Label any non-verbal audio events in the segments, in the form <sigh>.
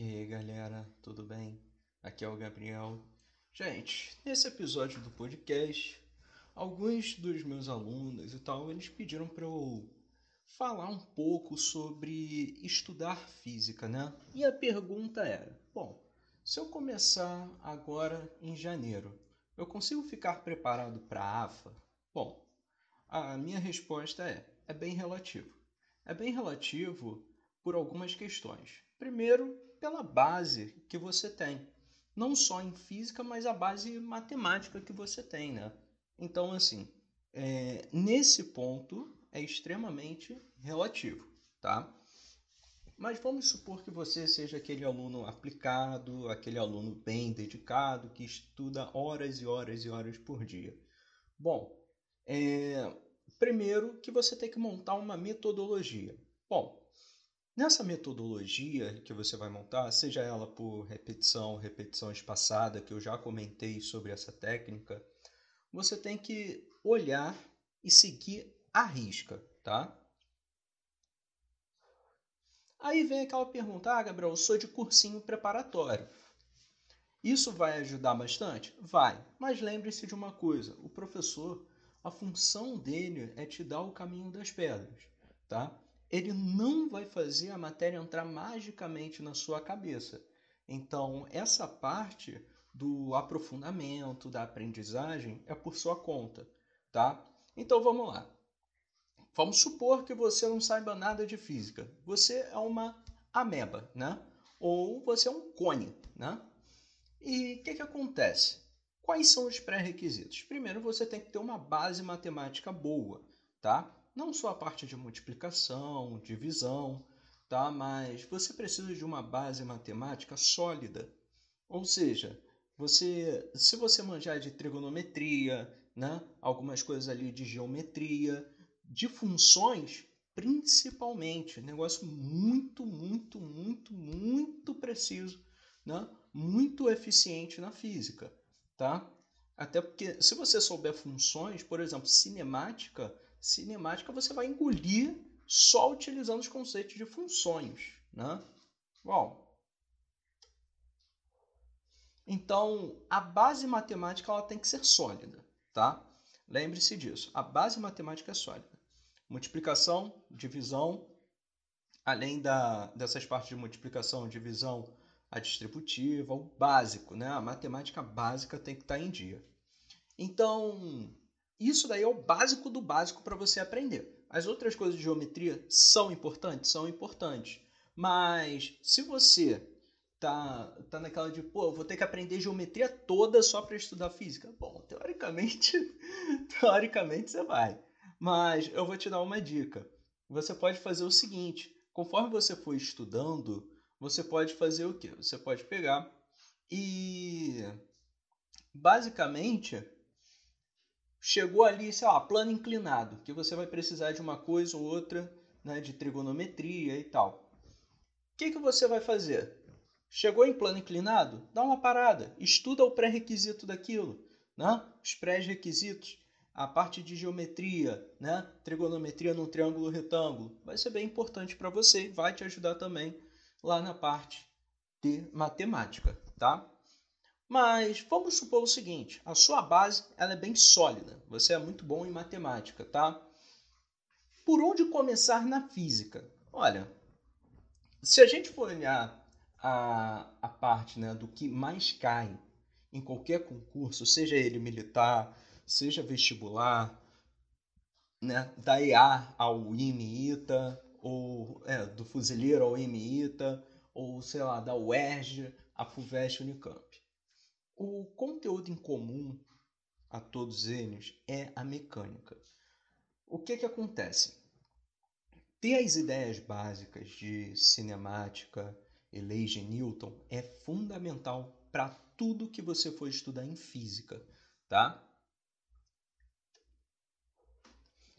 E aí galera, tudo bem? Aqui é o Gabriel. Gente, nesse episódio do podcast, alguns dos meus alunos e tal, eles pediram para eu falar um pouco sobre estudar física, né? E a pergunta era: bom, se eu começar agora em janeiro, eu consigo ficar preparado para a AFA? Bom, a minha resposta é: é bem relativo. É bem relativo por algumas questões. Primeiro, pela base que você tem. Não só em física, mas a base matemática que você tem, né? Então, assim, é, nesse ponto é extremamente relativo, tá? Mas vamos supor que você seja aquele aluno aplicado, aquele aluno bem dedicado, que estuda horas e horas e horas por dia. Bom, é, primeiro que você tem que montar uma metodologia. Bom, Nessa metodologia que você vai montar, seja ela por repetição, repetição espaçada, que eu já comentei sobre essa técnica, você tem que olhar e seguir a risca, tá? Aí vem aquela pergunta: Ah, Gabriel, eu sou de cursinho preparatório. Isso vai ajudar bastante? Vai. Mas lembre-se de uma coisa: o professor, a função dele é te dar o caminho das pedras, tá? Ele não vai fazer a matéria entrar magicamente na sua cabeça. Então, essa parte do aprofundamento, da aprendizagem, é por sua conta, tá? Então, vamos lá. Vamos supor que você não saiba nada de física. Você é uma ameba, né? Ou você é um cone, né? E o que, que acontece? Quais são os pré-requisitos? Primeiro, você tem que ter uma base matemática boa, tá? Não só a parte de multiplicação, divisão, tá? Mas você precisa de uma base matemática sólida. Ou seja, você, se você manjar de trigonometria, né? Algumas coisas ali de geometria, de funções, principalmente, negócio muito, muito, muito, muito preciso, né? Muito eficiente na física, tá? Até porque se você souber funções, por exemplo, cinemática, cinemática você vai engolir só utilizando os conceitos de funções, né? Bom, então a base matemática ela tem que ser sólida, tá? Lembre-se disso. A base matemática é sólida. Multiplicação, divisão, além da, dessas partes de multiplicação, divisão, a distributiva, o básico, né? A matemática básica tem que estar em dia. Então, isso daí é o básico do básico para você aprender. As outras coisas de geometria são importantes? São importantes. Mas se você tá, tá naquela de, pô, eu vou ter que aprender geometria toda só para estudar física. Bom, teoricamente, <laughs> teoricamente você vai. Mas eu vou te dar uma dica. Você pode fazer o seguinte, conforme você for estudando, você pode fazer o quê? Você pode pegar e basicamente chegou ali, sei lá, plano inclinado, que você vai precisar de uma coisa ou outra, né, de trigonometria e tal. O que, que você vai fazer? Chegou em plano inclinado? Dá uma parada, estuda o pré-requisito daquilo, né? os pré-requisitos, a parte de geometria, né? trigonometria num triângulo retângulo. Vai ser bem importante para você e vai te ajudar também lá na parte de matemática, tá? Mas vamos supor o seguinte, a sua base ela é bem sólida, você é muito bom em matemática, tá? Por onde começar na física? Olha, se a gente for olhar a, a parte né, do que mais cai em qualquer concurso, seja ele militar, seja vestibular, né, da EA ao IMITA, ou é, do fuzileiro ao IMITA, ou sei lá, da UERJ a FUVEST Unicamp. O conteúdo em comum a todos eles é a mecânica. O que, que acontece? Ter as ideias básicas de cinemática e leis de Newton é fundamental para tudo que você for estudar em física, tá?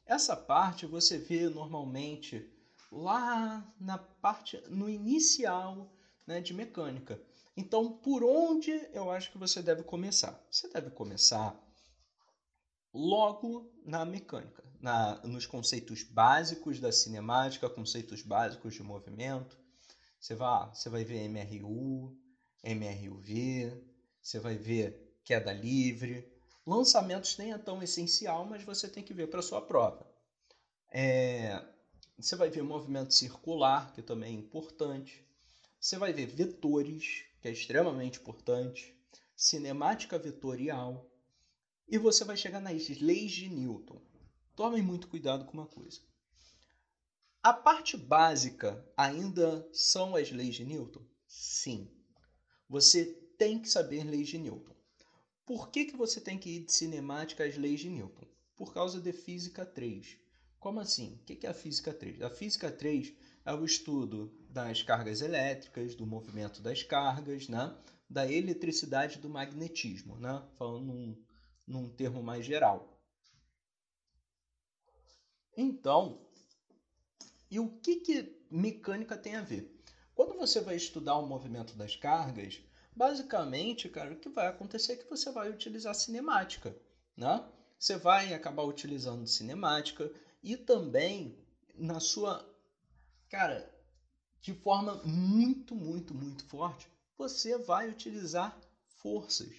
Essa parte você vê normalmente lá na parte no inicial né, de mecânica. Então, por onde eu acho que você deve começar? Você deve começar logo na mecânica, na, nos conceitos básicos da cinemática, conceitos básicos de movimento. Você vai, você vai ver MRU, MRUV, você vai ver queda livre. Lançamentos nem é tão essencial, mas você tem que ver para sua prova. É, você vai ver movimento circular, que também é importante. Você vai ver vetores, que é extremamente importante. Cinemática vetorial. E você vai chegar nas leis de Newton. Tomem muito cuidado com uma coisa. A parte básica ainda são as leis de Newton? Sim. Você tem que saber leis de Newton. Por que, que você tem que ir de cinemática às leis de Newton? Por causa de física 3. Como assim? O que é a física 3? A física 3 é o estudo das cargas elétricas, do movimento das cargas, né? da eletricidade do magnetismo, né? falando num, num termo mais geral. Então, e o que, que mecânica tem a ver? Quando você vai estudar o movimento das cargas, basicamente, cara, o que vai acontecer é que você vai utilizar cinemática, né? Você vai acabar utilizando cinemática e também na sua cara, de forma muito, muito, muito forte, você vai utilizar forças.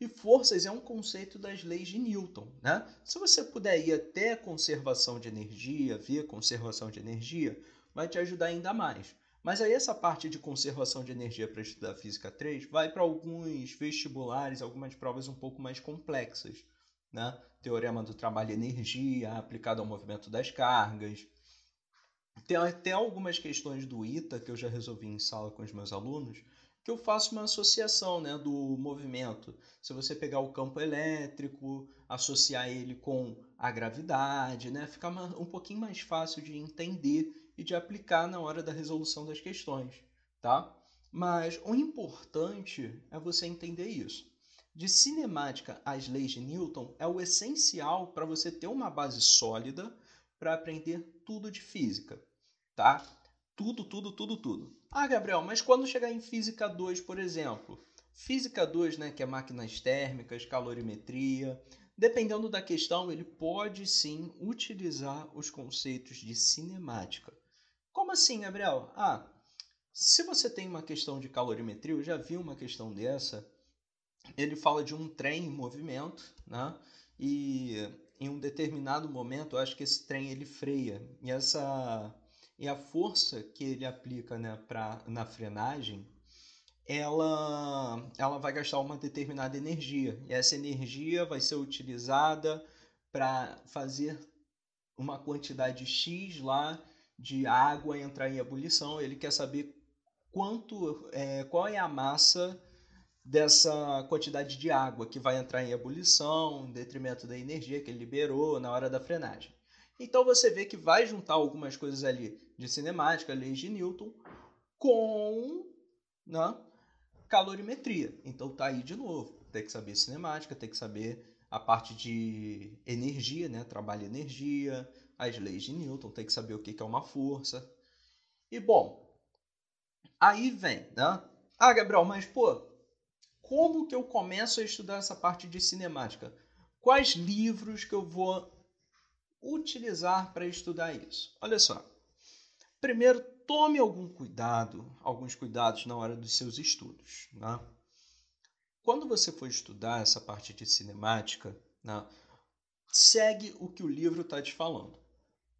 E forças é um conceito das leis de Newton, né? Se você puder ir até conservação de energia, ver conservação de energia, vai te ajudar ainda mais. Mas aí essa parte de conservação de energia para estudar física 3 vai para alguns vestibulares, algumas provas um pouco mais complexas, né? Teorema do trabalho e energia aplicado ao movimento das cargas. Tem até algumas questões do ITA que eu já resolvi em sala com os meus alunos, que eu faço uma associação né, do movimento. Se você pegar o campo elétrico, associar ele com a gravidade, né, fica um pouquinho mais fácil de entender e de aplicar na hora da resolução das questões, tá? Mas o importante é você entender isso. De cinemática às leis de Newton é o essencial para você ter uma base sólida para aprender tudo de física, tá? Tudo, tudo, tudo, tudo. Ah, Gabriel, mas quando chegar em Física 2, por exemplo? Física 2, né, que é máquinas térmicas, calorimetria, dependendo da questão, ele pode sim utilizar os conceitos de cinemática. Como assim, Gabriel? Ah, se você tem uma questão de calorimetria, eu já vi uma questão dessa, ele fala de um trem em movimento, né? E em um determinado momento, eu acho que esse trem ele freia. E essa e a força que ele aplica né, pra, na frenagem, ela, ela vai gastar uma determinada energia. E essa energia vai ser utilizada para fazer uma quantidade X lá de água entrar em ebulição. Ele quer saber quanto, é, qual é a massa dessa quantidade de água que vai entrar em ebulição, em detrimento da energia que ele liberou na hora da frenagem. Então você vê que vai juntar algumas coisas ali de cinemática, leis de Newton, com né, calorimetria. Então tá aí de novo. Tem que saber cinemática, tem que saber a parte de energia, né? Trabalho energia, as leis de Newton, tem que saber o que é uma força. E bom, aí vem, né? Ah, Gabriel, mas pô, como que eu começo a estudar essa parte de cinemática? Quais livros que eu vou utilizar para estudar isso? Olha só. Primeiro, tome algum cuidado, alguns cuidados na hora dos seus estudos. Né? Quando você for estudar essa parte de cinemática, né, segue o que o livro está te falando.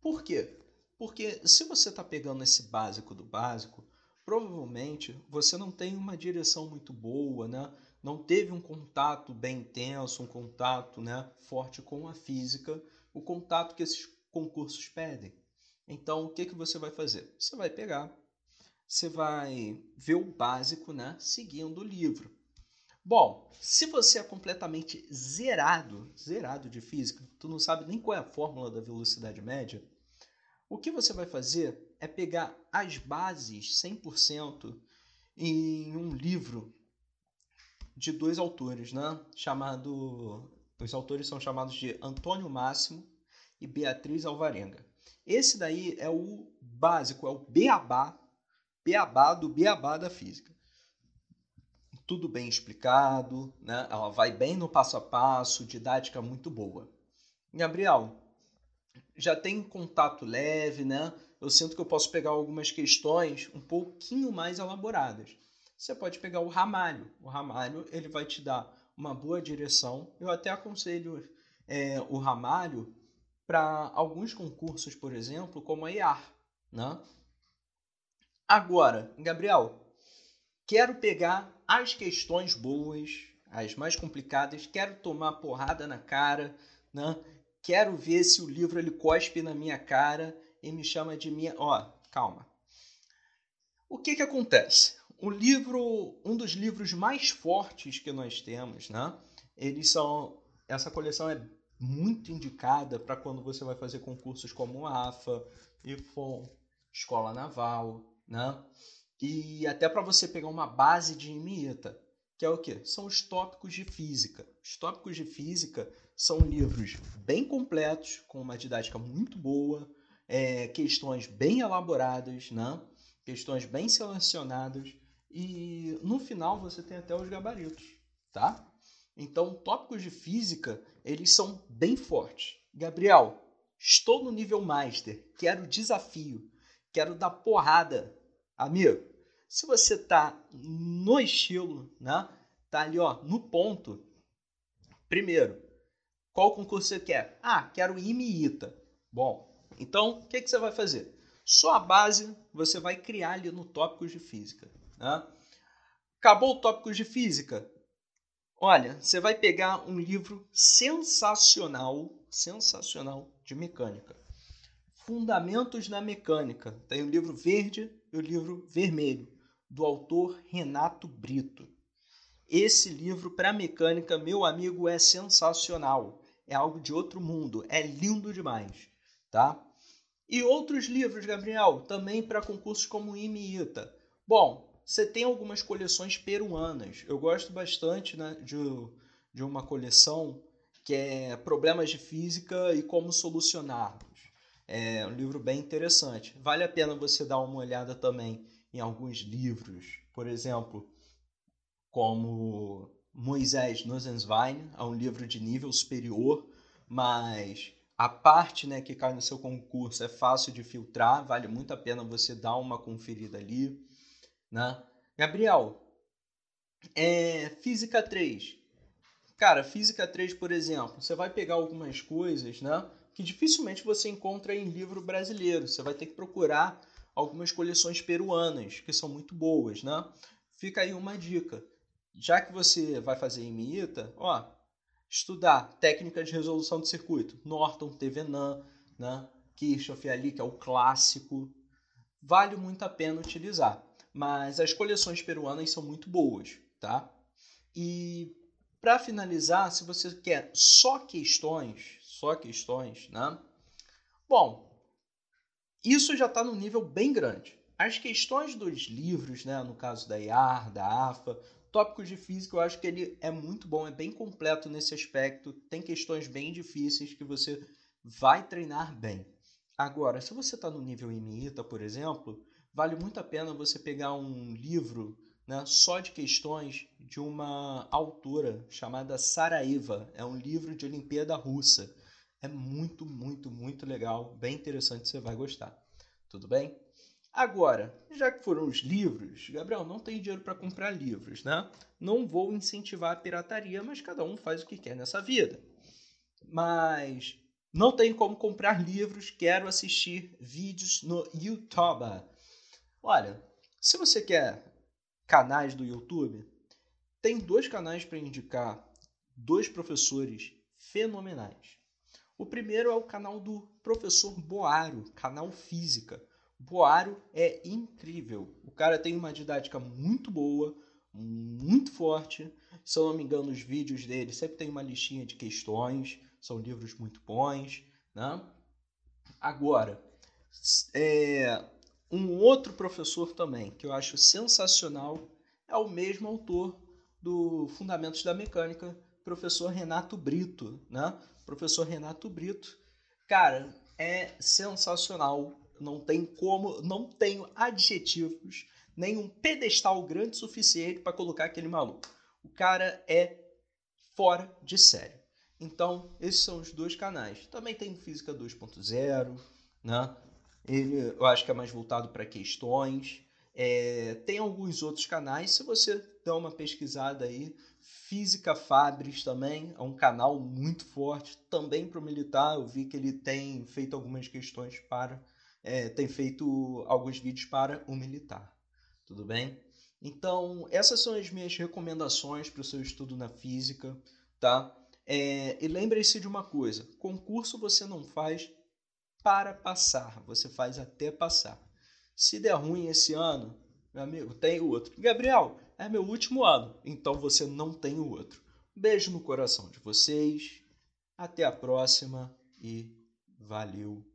Por quê? Porque se você está pegando esse básico do básico, provavelmente você não tem uma direção muito boa, né? não teve um contato bem intenso, um contato né, forte com a física o contato que esses concursos pedem. Então, o que, que você vai fazer? Você vai pegar, você vai ver o básico, né, seguindo o livro. Bom, se você é completamente zerado, zerado de física, tu não sabe nem qual é a fórmula da velocidade média, o que você vai fazer é pegar as bases 100% em um livro de dois autores, né? Chamado os autores são chamados de Antônio Máximo e Beatriz Alvarenga. Esse daí é o básico, é o beabá, beabá do beabá da física. Tudo bem explicado, né? ela vai bem no passo a passo, didática muito boa. Gabriel, já tem contato leve, né? Eu sinto que eu posso pegar algumas questões um pouquinho mais elaboradas. Você pode pegar o Ramalho. O Ramalho ele vai te dar uma boa direção. Eu até aconselho é, o Ramalho para alguns concursos, por exemplo, como a IAR. Né? Agora, Gabriel, quero pegar as questões boas, as mais complicadas, quero tomar porrada na cara, né? quero ver se o livro ele cospe na minha cara e me chama de minha. Ó, calma. O que que acontece? O livro, um dos livros mais fortes que nós temos, né? Eles são, essa coleção é muito indicada para quando você vai fazer concursos como AFA, IFON, Escola Naval, né? E até para você pegar uma base de IMITA, que é o que? São os tópicos de física. Os tópicos de física são livros bem completos, com uma didática muito boa, é, questões bem elaboradas, né? questões bem selecionadas e no final você tem até os gabaritos, tá? Então, tópicos de física, eles são bem fortes. Gabriel, estou no nível master, quero desafio, quero dar porrada. Amigo, se você tá no estilo, né? Tá ali, ó, no ponto. Primeiro, qual concurso você quer? Ah, quero IMIITA. Bom, então, o que, que você vai fazer? Só a base você vai criar ali no tópicos de física. Né? Acabou o tópicos de física? Olha, você vai pegar um livro sensacional, sensacional de mecânica. Fundamentos na Mecânica. Tem o livro verde e o livro vermelho, do autor Renato Brito. Esse livro para mecânica, meu amigo, é sensacional. É algo de outro mundo, é lindo demais, tá? E outros livros, Gabriel, também para concursos como IME e ITA. Bom, você tem algumas coleções peruanas. Eu gosto bastante né, de, de uma coleção que é Problemas de Física e Como Solucioná-los. É um livro bem interessante. Vale a pena você dar uma olhada também em alguns livros, por exemplo, como Moisés Nussenswein, é um livro de nível superior, mas a parte né, que cai no seu concurso é fácil de filtrar, vale muito a pena você dar uma conferida ali. Né? Gabriel, é, Física 3. Cara, Física 3, por exemplo, você vai pegar algumas coisas né, que dificilmente você encontra em livro brasileiro. Você vai ter que procurar algumas coleções peruanas, que são muito boas. Né? Fica aí uma dica. Já que você vai fazer em MITA, ó, estudar técnicas de resolução de circuito, Norton, Thevenin, né? Kirchhoff ali, que é o clássico, vale muito a pena utilizar. Mas as coleções peruanas são muito boas, tá? E para finalizar, se você quer só questões, só questões, né? Bom, isso já está no nível bem grande. As questões dos livros, né, no caso da IAR, da AFA, Tópicos de física, eu acho que ele é muito bom, é bem completo nesse aspecto. Tem questões bem difíceis que você vai treinar bem. Agora, se você está no nível IMITA, por exemplo, vale muito a pena você pegar um livro né, só de questões de uma autora chamada Saraiva. É um livro de Olimpíada Russa. É muito, muito, muito legal, bem interessante, você vai gostar. Tudo bem? Agora, já que foram os livros, Gabriel, não tem dinheiro para comprar livros, né? Não vou incentivar a pirataria, mas cada um faz o que quer nessa vida. Mas não tem como comprar livros, quero assistir vídeos no YouTube. Olha, se você quer canais do YouTube, tem dois canais para indicar, dois professores fenomenais. O primeiro é o canal do professor Boaro, canal Física. Boaro é incrível. O cara tem uma didática muito boa, muito forte. Se eu não me engano, os vídeos dele sempre tem uma listinha de questões. São livros muito bons. Né? Agora, é, um outro professor também que eu acho sensacional é o mesmo autor do Fundamentos da Mecânica, professor Renato Brito. Né? Professor Renato Brito, cara, é sensacional não tem como, não tenho adjetivos, nem um pedestal grande o suficiente para colocar aquele maluco. O cara é fora de série. Então, esses são os dois canais. Também tem Física 2.0, né? Ele, eu acho que é mais voltado para questões. É, tem alguns outros canais, se você dá uma pesquisada aí. Física Fabris também é um canal muito forte, também para o militar. Eu vi que ele tem feito algumas questões para. É, tem feito alguns vídeos para o militar. Tudo bem? Então, essas são as minhas recomendações para o seu estudo na física, tá? É, e lembre-se de uma coisa: concurso você não faz para passar, você faz até passar. Se der ruim esse ano, meu amigo, tem outro. Gabriel, é meu último ano, então você não tem o outro. Beijo no coração de vocês, até a próxima e valeu!